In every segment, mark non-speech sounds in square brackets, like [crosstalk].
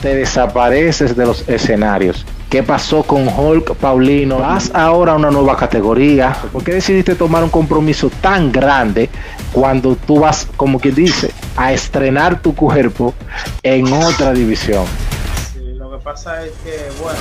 te desapareces de los escenarios. ¿Qué pasó con Hulk Paulino? Vas ahora a una nueva categoría. ¿Por qué decidiste tomar un compromiso tan grande cuando tú vas, como quien dice, a estrenar tu cuerpo en otra división? Lo que pasa es que, bueno,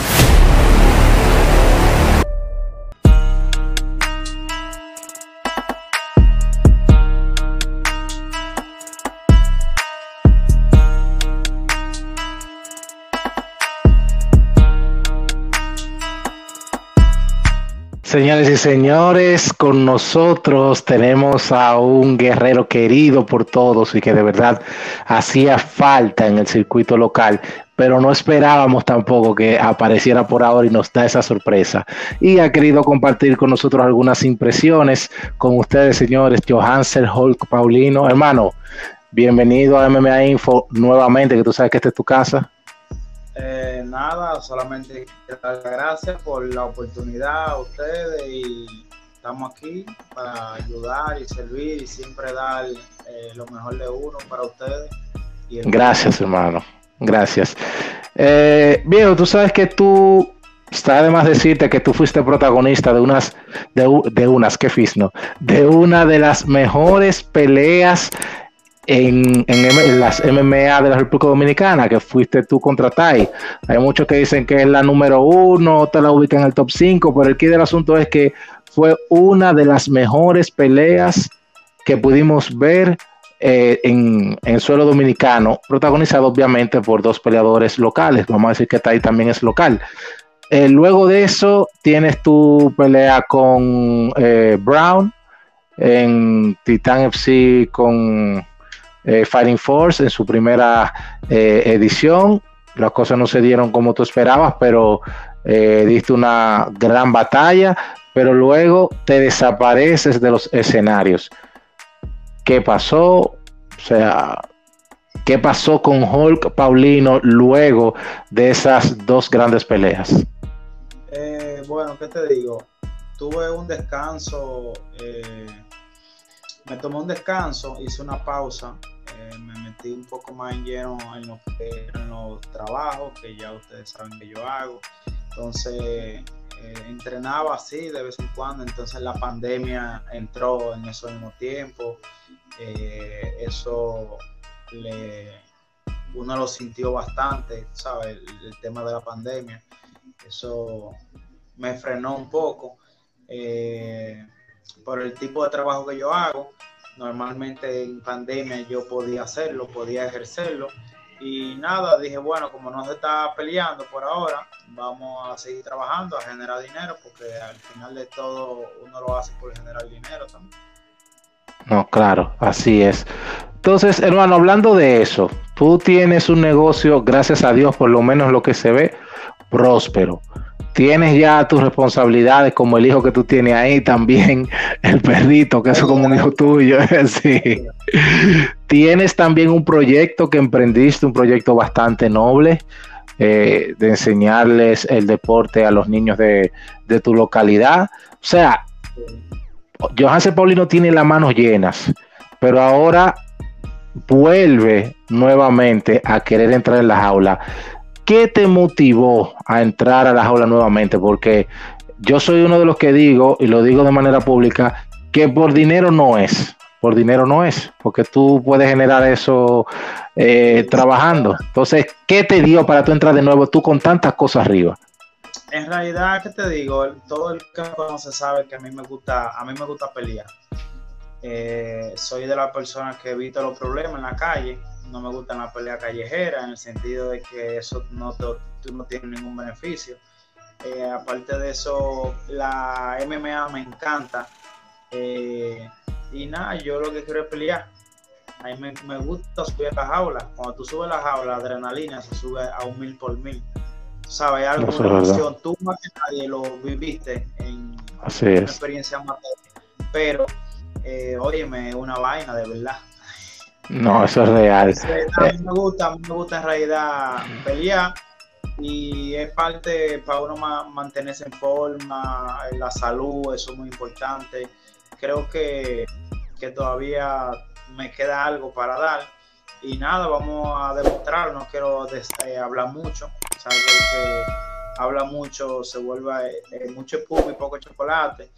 Señores y señores, con nosotros tenemos a un guerrero querido por todos y que de verdad hacía falta en el circuito local, pero no esperábamos tampoco que apareciera por ahora y nos da esa sorpresa. Y ha querido compartir con nosotros algunas impresiones con ustedes, señores. Johansen Hulk Paulino, hermano, bienvenido a MMA Info nuevamente, que tú sabes que esta es tu casa. Eh, nada, solamente dar gracias por la oportunidad a ustedes y estamos aquí para ayudar y servir y siempre dar eh, lo mejor de uno para ustedes. gracias, hermano. Gracias. Eh, viejo, tú sabes que tú está además decirte que tú fuiste protagonista de unas, de, de unas, qué fisno, de una de las mejores peleas en, las MMA de la República Dominicana, que fuiste tú contra Tai. Hay muchos que dicen que es la número uno, te la ubican en el top 5, pero el key del asunto es que fue una de las mejores peleas que pudimos ver eh, en, en, suelo dominicano, protagonizado obviamente por dos peleadores locales. Vamos a decir que Tai también es local. Eh, luego de eso, tienes tu pelea con eh, Brown en Titan FC con eh, Fighting Force en su primera eh, edición. Las cosas no se dieron como tú esperabas, pero eh, diste una gran batalla, pero luego te desapareces de los escenarios. ¿Qué pasó? O sea, ¿qué pasó con Hulk Paulino luego de esas dos grandes peleas? bueno, ¿qué te digo? Tuve un descanso, me tomé un descanso, hice una pausa eh, me metí un poco más en lleno en, los trabajos que ya ustedes saben que yo hago. Entonces, eh, entrenaba así de vez en cuando, entonces la pandemia entró en ese mismo tiempo. Eh, eso le, uno lo sintió bastante, ¿sabes? El, el, tema de la pandemia. Eso me frenó un poco por el tipo de trabajo que yo hago Normalmente en pandemia yo podía hacerlo, podía ejercerlo. Y nada, dije, bueno, como no se está peleando por ahora, vamos a seguir trabajando, a generar dinero, porque al final de todo uno lo hace por generar dinero también. No, claro, así es. Entonces, hermano, hablando de eso, tú tienes un negocio, gracias a Dios, por lo menos lo que se ve, próspero tienes ya tus responsabilidades como el hijo que tú tienes ahí, también [laughs] el perrito, que es como un hijo tuyo. [laughs] sí. Tienes también un proyecto que emprendiste, un proyecto bastante noble, eh, de enseñarles el deporte a los niños de, de tu localidad. O sea, Johanse Paulino tiene las manos llenas, pero ahora vuelve nuevamente a querer entrar en las aulas ¿qué te motivó a entrar a la jaula nuevamente? Porque yo soy uno de los que digo, y lo digo de manera pública, que por dinero no es. Por dinero no es, porque tú puedes generar eso eh, trabajando. Entonces, ¿qué te dio para tú entrar de nuevo tú con tantas cosas arriba? En realidad, ¿qué te digo? Todo el que conoce sabe que a mí me gusta, a mí me gusta pelear. Eh, soy de las personas que evito los problemas en la calle no me gusta la pelea callejera, en el sentido de que eso no, te, tú no tienes ningún beneficio. Eh, aparte de eso, la MMA me encanta. Eh, y nada, yo lo que quiero es pelear. A mí me, me gusta subir a la jaula. Cuando tú subes la jaula, la adrenalina se sube a un mil por mil. ¿Sabes? Algo, una emoción. Tú más que nadie lo viviste en una experiencia más. Pero, eh, óyeme, una vaina de verdad. No, eso es real. a mí me gusta, me gusta en realidad pelear y es parte para uno mantenerse en forma, la salud, eso es muy importante. Creo que, que todavía me queda algo para dar y nada, vamos a demostrar, no quiero eh, hablar mucho, sabes que habla mucho se vuelve eh, mucho espuma y poco chocolate.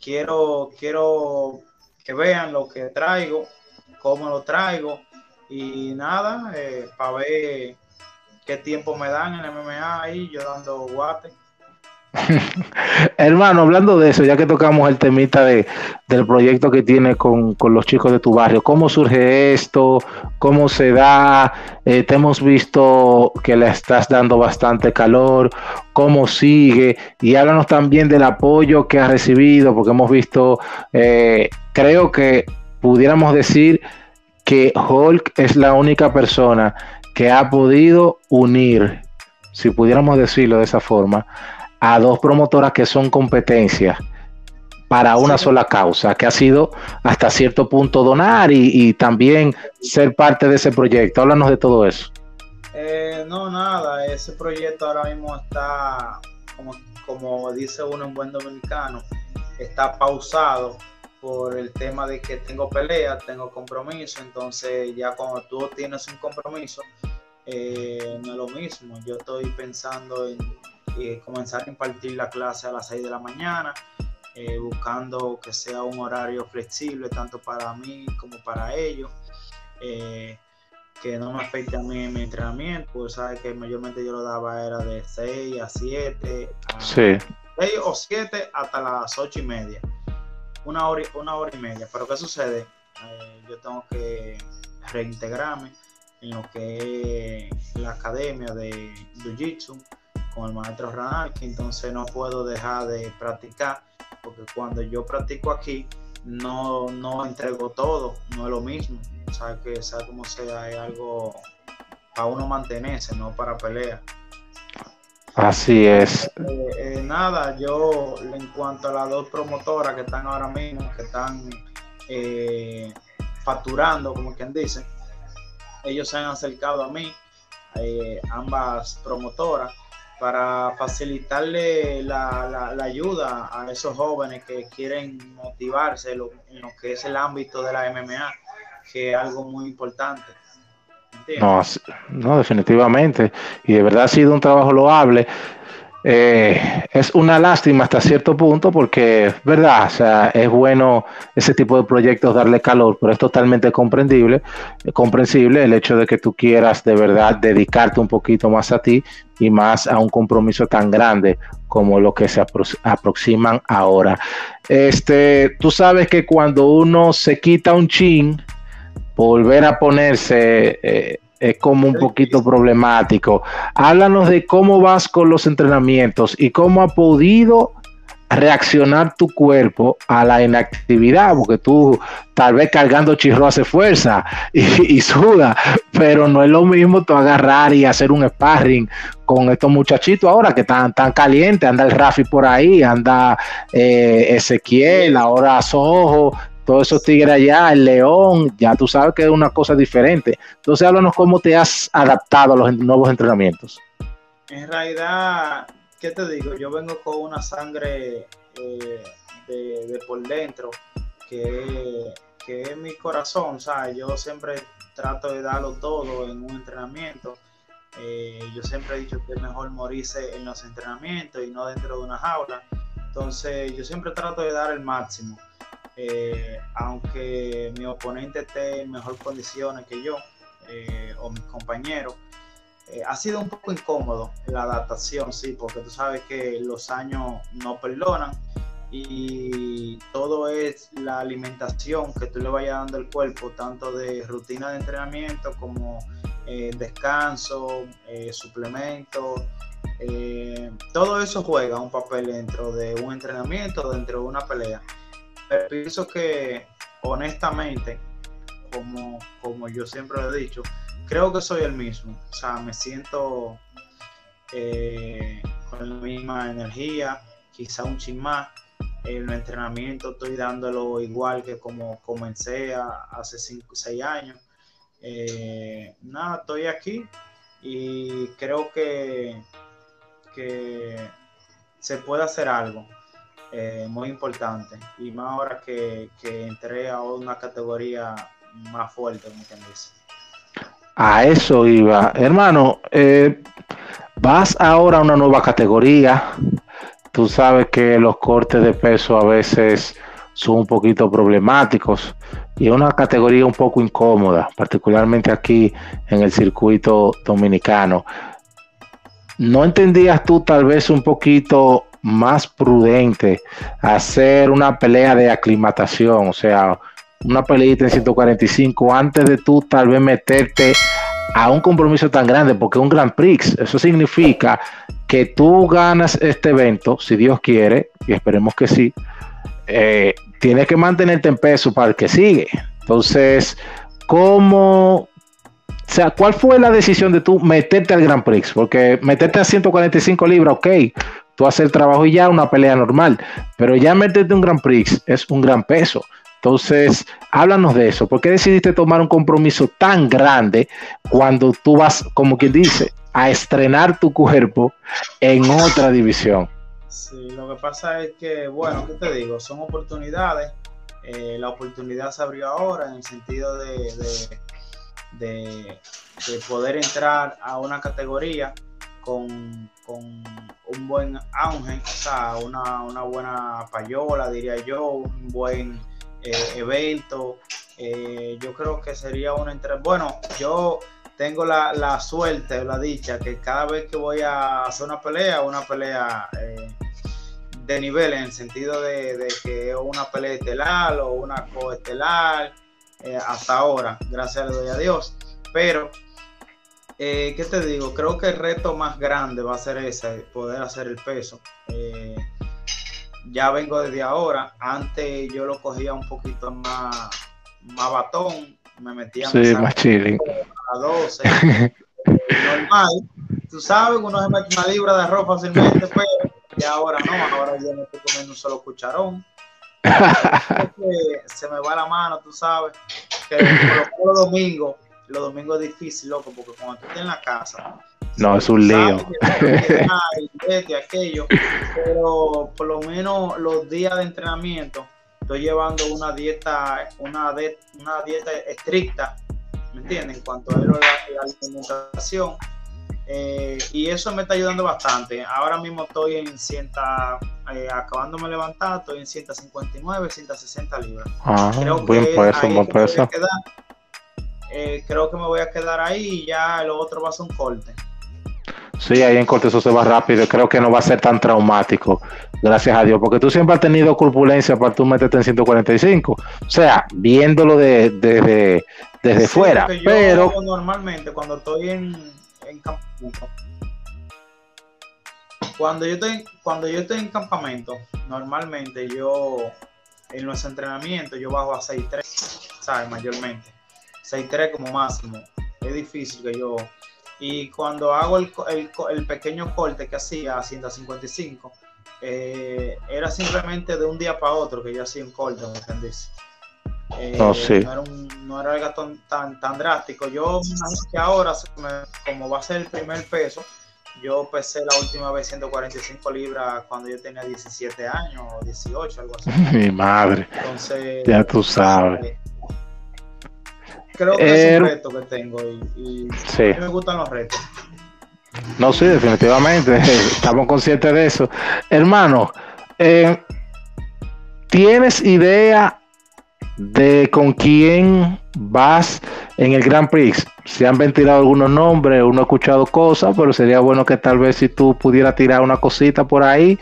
Quiero, quiero que vean lo que traigo, cómo lo traigo y nada, eh, para ver qué tiempo me dan en el MMA ahí, yo dando guate. [laughs] Hermano, hablando de eso, ya que tocamos el temita de, del proyecto que tiene con, los chicos de tu barrio, ¿cómo surge esto? ¿Cómo se da? Eh, te hemos visto que le estás dando bastante calor. ¿Cómo sigue? Y háblanos también del apoyo que has recibido, porque hemos visto, eh, creo que pudiéramos decir que Hulk es la única persona que ha podido unir, si pudiéramos decirlo de esa forma, a dos promotoras que son competencias para una sola causa, que ha sido hasta cierto punto donar y, también ser parte de ese proyecto. Háblanos de todo eso. Eh, no, nada, ese proyecto ahora mismo está, como, como dice uno en buen dominicano, está pausado por el tema de que tengo pelea, tengo compromiso, entonces ya cuando tú tienes un compromiso, eh, no es lo mismo. Yo estoy pensando en eh, comenzar a impartir la clase a las 6 de la mañana, eh, buscando que sea un horario flexible tanto para mí como para ellos, que no me afecte a mí en mi entrenamiento, pues sabes que mayormente yo lo daba era de 6 a 7, a 6 o 7 hasta las 8 y media, una hora, una hora y media, pero ¿qué sucede? yo tengo que reintegrarme en lo que es la academia de Jiu-Jitsu, con el maestro que entonces no puedo dejar de practicar, porque cuando yo practico aquí, no, no entrego todo, no es lo mismo. O sea, que sea como sea, es algo para uno mantenerse, no para pelear. Así es. Eh, eh, nada, yo en cuanto a las dos promotoras que están ahora mismo, que están eh, facturando, como quien dice, ellos se han acercado a mí, ambas promotoras, para facilitarle la, ayuda a esos jóvenes que quieren motivarse en lo, que es el ámbito de la MMA, que es algo muy importante. No, no, definitivamente. Y de verdad ha sido un trabajo loable. Eh, es una lástima hasta cierto punto porque, verdad, o sea, es bueno ese tipo de proyectos darle calor, pero es totalmente comprensible el hecho de que tú quieras de verdad dedicarte un poquito más a ti y más a un compromiso tan grande como lo que se aproximan ahora. Este, tú sabes que cuando uno se quita un chin, volver a ponerse eh, es como un poquito problemático. Háblanos de cómo vas con los entrenamientos y cómo ha podido reaccionar tu cuerpo a la inactividad, porque tú tal vez cargando chirro hace fuerza y, suda, pero no es lo mismo tú agarrar y hacer un sparring con estos muchachitos ahora que están tan calientes, anda el Rafi por ahí, anda eh, Ezequiel, ahora Sojo, todos esos tigres allá, el león, ya tú sabes que es una cosa diferente. Entonces, háblanos cómo te has adaptado a los nuevos entrenamientos. En realidad, ¿qué te digo? Yo vengo con una sangre eh, de, por dentro, que, es mi corazón, ¿sabes? Yo siempre trato de darlo todo en un entrenamiento. Eh, yo siempre he dicho que es mejor morirse en los entrenamientos y no dentro de una jaula. Entonces, yo siempre trato de dar el máximo. Eh, aunque mi oponente esté en mejor condiciones que yo eh, o mis compañeros, eh, ha sido un poco incómodo la adaptación, sí, porque tú sabes que los años no perdonan y todo es la alimentación que tú le vayas dando al cuerpo, tanto de rutina de entrenamiento como descanso, suplemento. todo eso juega un papel dentro de un entrenamiento, dentro de una pelea. Pero pienso que honestamente, como, como yo siempre lo he dicho, creo que soy el mismo. O sea, me siento eh, con la misma energía, quizá un chin más. El entrenamiento estoy dándolo igual que como comencé hace 5 o 6 años. Eh, nada, estoy aquí y creo que, que se puede hacer algo. Eh, muy importante. Y más ahora que, que, entré a una categoría más fuerte, como quien dice. A eso iba. Hermano, eh, vas ahora a una nueva categoría. Tú sabes que los cortes de peso a veces son un poquito problemáticos y es una categoría un poco incómoda, particularmente aquí en el circuito dominicano. ¿No entendías tú tal vez un poquito más prudente hacer una pelea de aclimatación? O sea, una peleita en 145 antes de tú tal vez meterte a un compromiso tan grande, porque un Grand Prix. Eso significa que tú ganas este evento, si Dios quiere, y esperemos que sí, eh, tienes que mantenerte en peso para el que sigue. Entonces, ¿cómo? O sea, ¿cuál fue la decisión de tú meterte al Grand Prix? Porque meterte a 145 libras, ok, tú haces el trabajo y ya una pelea normal, pero ya meterte un Grand Prix es un gran peso. Entonces, háblanos de eso. ¿Por qué decidiste tomar un compromiso tan grande cuando tú vas, como quien dice, a estrenar tu cuerpo en otra división? Sí, lo que pasa es que, bueno, ¿qué te digo? Son oportunidades. Eh, la oportunidad se abrió ahora en el sentido de, de, poder entrar a una categoría con, un buen auge, o sea, una, una buena payola, diría yo, un buen eh, evento. Eh, yo creo que sería una entre. Bueno, yo tengo la, la, suerte, la dicha, que cada vez que voy a hacer una pelea, una pelea eh, de nivel, en el sentido de, que es una pelea estelar o una coestelar, hasta ahora, gracias a Dios. Pero, ¿qué te digo? Creo que el reto más grande va a ser ese, poder hacer el peso ya vengo desde ahora. Antes yo lo cogía un poquito más, más batón, me metía sí, más chilling. a 12. normal. Tú sabes, uno se mete una libra de arroz fácilmente, pero y ahora no, ahora yo no estoy comiendo un solo cucharón. [laughs] se me va la mano, tú sabes. Que los domingos, los domingos es difícil, loco, porque cuando tú estás en la casa, no, es un lío. [laughs] aquello, pero por lo menos los días de entrenamiento estoy llevando una dieta, una, una dieta estricta, ¿me entienden? En cuanto a la, alimentación. Eh, y eso me está ayudando bastante. Ahora mismo estoy en 100, eh, acabándome de levantar, estoy en 159, 160 libras. Ah, creo buen que peso, buen peso. Eh, creo que me voy a quedar ahí y ya lo otro va a ser un corte. Sí, ahí en corte eso se va rápido. Creo que no va a ser tan traumático, gracias a Dios, porque tú siempre has tenido corpulencia para tú meterte en 145. O sea, viéndolo de, desde fuera. pero normalmente cuando estoy en, en campamento, cuando yo estoy, cuando yo estoy en campamento, normalmente yo en los entrenamientos yo bajo a 6'3, ¿sabes? Mayormente. 6'3 como máximo. Es difícil que yo y cuando hago el, el, pequeño corte que hacía a 155, eh, era simplemente de un día para otro que yo hacía un corte, ¿me entendés? Eh, oh, sí. no, era no era algo tan, tan, drástico. Yo que ahora, como va a ser el primer peso, yo pesé la última vez 145 libras cuando yo tenía 17 años o 18, algo así. [laughs] Mi madre. Entonces, ya tú sabes. Creo que es un reto que tengo y, me gustan los retos. No, sí, definitivamente, [laughs] estamos conscientes de eso. Hermano, eh, ¿tienes idea de con quién vas en el Grand Prix? Se han ventilado algunos nombres, uno ha escuchado cosas, pero sería bueno que tal vez si tú pudieras tirar una cosita por ahí,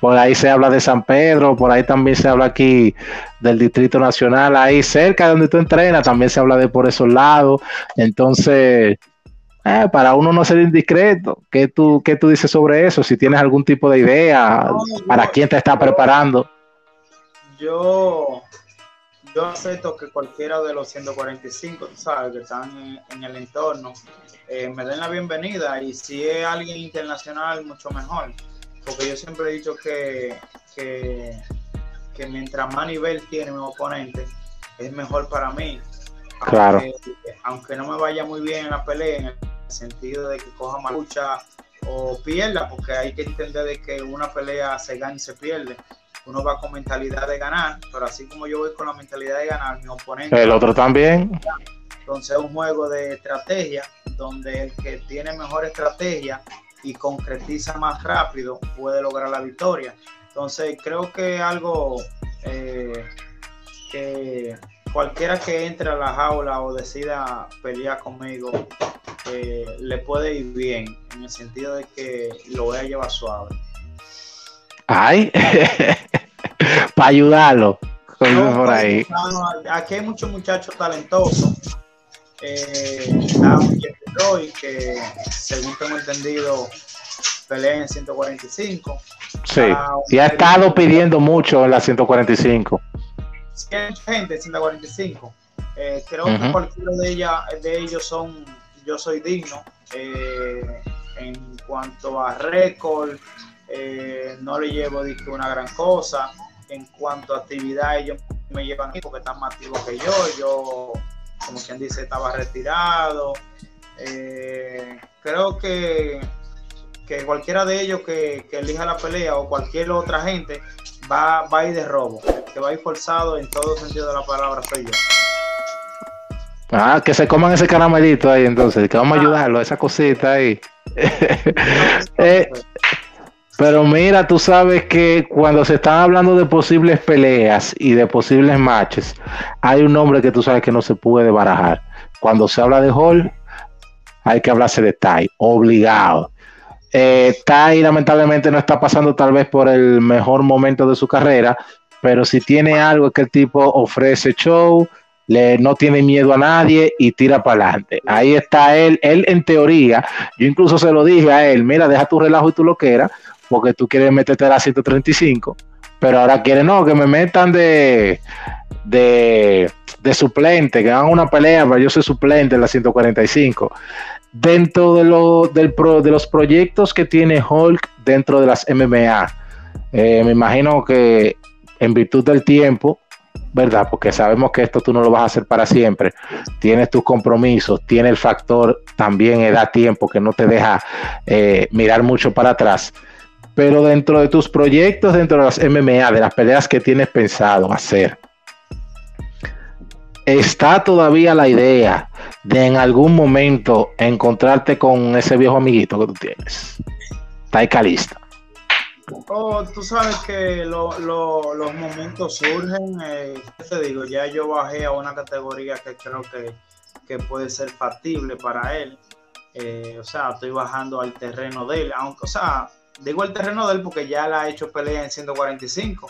por ahí se habla de San Pedro, por ahí también se habla aquí del Distrito Nacional, ahí cerca de donde tú entrenas, también se habla de por esos lados, entonces... Eh, para uno no ser indiscreto, ¿qué tú, ¿qué tú dices sobre eso? Si tienes algún tipo de idea, ¿para quién te está preparando? Yo, yo acepto que cualquiera de los 145, tú sabes, que están en, el entorno, eh, me den la bienvenida y si es alguien internacional, mucho mejor. Porque yo siempre he dicho que, que, mientras más nivel tiene mi oponente, es mejor para mí. Claro. Aunque, no me vaya muy bien en la pelea, en el sentido de que coja más lucha o pierda, porque hay que entender de que una pelea se gana y se pierde uno va con mentalidad de ganar, pero así como yo voy con la mentalidad de ganar, mi oponente. El otro también. Entonces es un juego de estrategia donde el que tiene mejor estrategia y concretiza más rápido puede lograr la victoria. Entonces creo que algo eh, que cualquiera que entre a la jaula o decida pelear conmigo eh, le puede ir bien, en el sentido de que lo voy a llevar suave. Ay, [laughs] para ayudarlo. por ahí. aquí hay muchos muchachos talentosos. Eh, está Roy, que según tengo entendido, pelea en 145. Sí, y ha estado pidiendo mucho en la 145 hay mucha gente en 145. Eh, creo que cualquiera de, ella, de ellos son, yo soy digno. Eh, en cuanto a récord, eh, no le llevo una gran cosa. En cuanto a actividad, ellos me llevan porque están más activos que yo. Yo, como quien dice, estaba retirado. creo que, que cualquiera de ellos que, que elija la pelea o cualquier otra gente va, va a ir de robo, que va a ir forzado en todo sentido de la palabra, soy yo. Ah, que se coman ese caramelito ahí entonces, que vamos a ah. ayudarlo, esa cosita ahí. [laughs] Eh, pero mira, tú sabes que cuando se están hablando de posibles peleas y de posibles matches, hay un nombre que tú sabes que no se puede barajar. Cuando se habla de Hall, hay que hablarse de Tai, obligado. Eh, Tai lamentablemente no está pasando tal vez por el mejor momento de su carrera, pero si tiene algo es que el tipo ofrece show, le, no tiene miedo a nadie y tira para adelante. Ahí está él, él en teoría, yo incluso se lo dije a él, mira, deja tu relajo y tú lo quieras, porque tú quieres meterte a la 135, pero ahora quiere no, que me metan de, de, suplente, que hagan una pelea, pero yo soy suplente en la 145 dentro de, lo, del de los proyectos que tiene Hulk dentro de las MMA. Eh, me imagino que en virtud del tiempo, ¿verdad? Porque sabemos que esto tú no lo vas a hacer para siempre. Tienes tus compromisos, tiene el factor también edad tiempo que no te deja eh, mirar mucho para atrás. Pero dentro de tus proyectos, dentro de las MMA, de las peleas que tienes pensado hacer, está todavía la idea de en algún momento encontrarte con ese viejo amiguito que tú tienes. Está calista. Oh, tú sabes que los momentos surgen, eh, te digo, ya yo bajé a una categoría que creo que, puede ser factible para él. Eh, o sea, estoy bajando al terreno de él, aunque, o sea, digo el terreno de él porque ya la ha hecho pelea en 145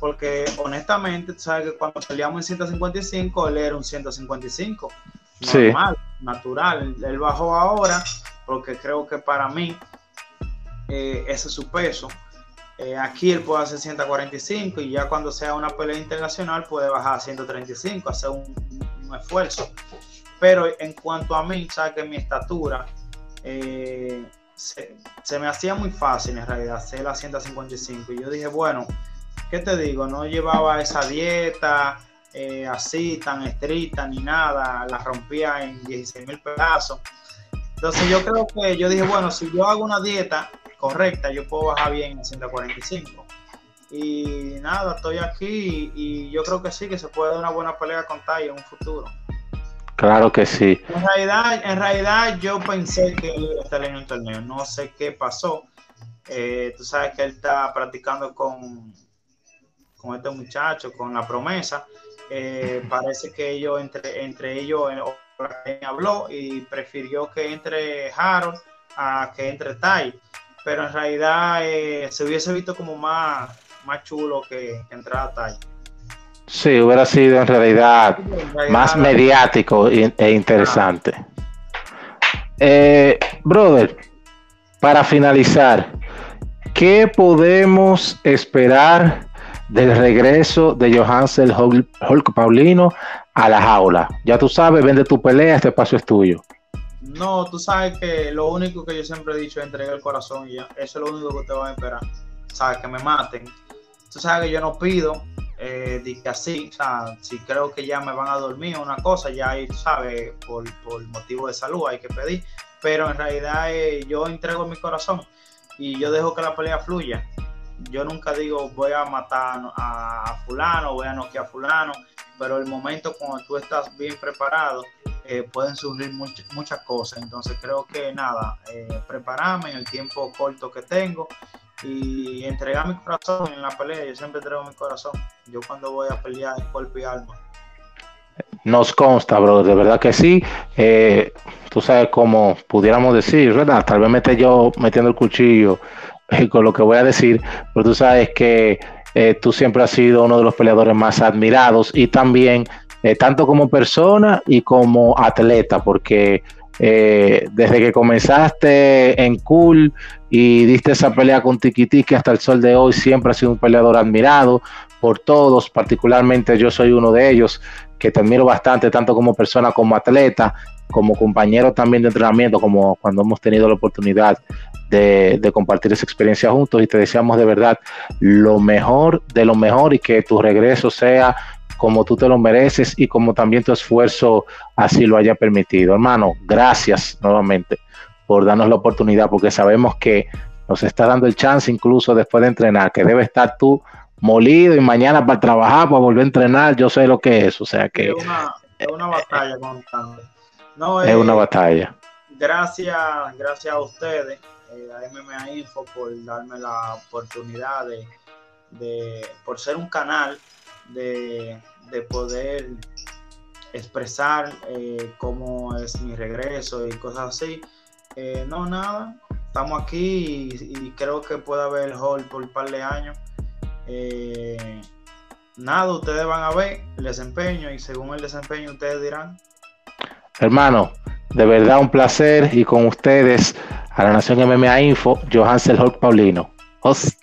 porque honestamente, tú sabes que cuando peleamos en 155, él era un 155. Normal, natural. Él bajó ahora porque creo que para mí eh, ese es su peso. Eh, aquí él puede hacer 145 y ya cuando sea una pelea internacional puede bajar a 135, hacer un, esfuerzo. Pero en cuanto a mí, sabes que mi estatura eh, se, me hacía muy fácil en realidad hacer la 155. Y yo dije, bueno, ¿qué te digo? No llevaba esa dieta eh, así, tan estricta ni nada, la rompía en 16 mil pedazos. Entonces yo creo que yo dije, bueno, si yo hago una dieta correcta, yo puedo bajar bien en 145. Y nada, estoy aquí y, yo creo que sí, que se puede dar una buena pelea con Tai en un futuro. Claro que sí. En realidad, en realidad yo pensé que él iba a estar en el torneo. No sé qué pasó. Eh, tú sabes que él está practicando con, con este muchacho, con la promesa. Eh, parece que ellos, entre, entre ellos, eh, habló y prefirió que entre Harold a que entre Tai. Pero en realidad eh, se hubiese visto como más, más chulo que, que entrara Tai. Sí, hubiera sido en realidad, más mediático e interesante. brother, para finalizar, ¿qué podemos esperar del regreso de Johansel Hulk, Paulino a la jaula. Ya tú sabes, vende tu pelea, este espacio es tuyo. No, tú sabes que lo único que yo siempre he dicho es entregar el corazón y ya. Eso es lo único que te va a esperar. Sabes, que me maten. Tú sabes que yo no pido, eh, que así, o sea, si creo que ya me van a dormir una cosa, ya ahí, sabes, por, por motivo de salud hay que pedir. Pero en realidad eh, yo entrego mi corazón y yo dejo que la pelea fluya yo nunca digo voy a matar a fulano, voy a noquear a fulano, pero el momento cuando tú estás bien preparado eh, pueden surgir muchas cosas. Entonces creo que nada, eh, prepararme en el tiempo corto que tengo y entregar mi corazón en la pelea. Yo siempre entrego mi corazón. Yo cuando voy a pelear en cuerpo y alma. Nos consta, bro, de verdad que sí. Eh, tú sabes cómo pudiéramos decir, ¿verdad? Tal vez me esté yo metiendo el cuchillo con lo que voy a decir, pero tú sabes que tú siempre has sido uno de los peleadores más admirados y también eh, tanto como persona y como atleta, porque eh, desde que comenzaste en Cool y diste esa pelea con Tiki hasta el sol de hoy, siempre has sido un peleador admirado por todos, particularmente yo soy uno de ellos, que te admiro bastante, tanto como persona como atleta, como compañero también de entrenamiento, como cuando hemos tenido la oportunidad de, de, compartir esa experiencia juntos. Y te deseamos de verdad lo mejor de lo mejor y que tu regreso sea como tú te lo mereces y como también tu esfuerzo así lo haya permitido. Hermano, gracias nuevamente por darnos la oportunidad, porque sabemos que nos está dando el chance incluso después de entrenar, que debe estar tú molido y mañana para trabajar, para volver a entrenar, yo sé lo que es, o sea que... Es una, es una batalla no, es una batalla. Gracias, gracias a ustedes, eh, a MMA Info, por darme la oportunidad de, de, por ser un canal de, poder expresar eh, cómo es mi regreso y cosas así. Eh, no, nada, estamos aquí y, creo que puede haber hall por un par de años. Eh, nada, ustedes van a ver el desempeño y según el desempeño ustedes dirán. Hermano, de verdad un placer y con ustedes a la Nación MMA Info, Johansel Hulk Paulino. Os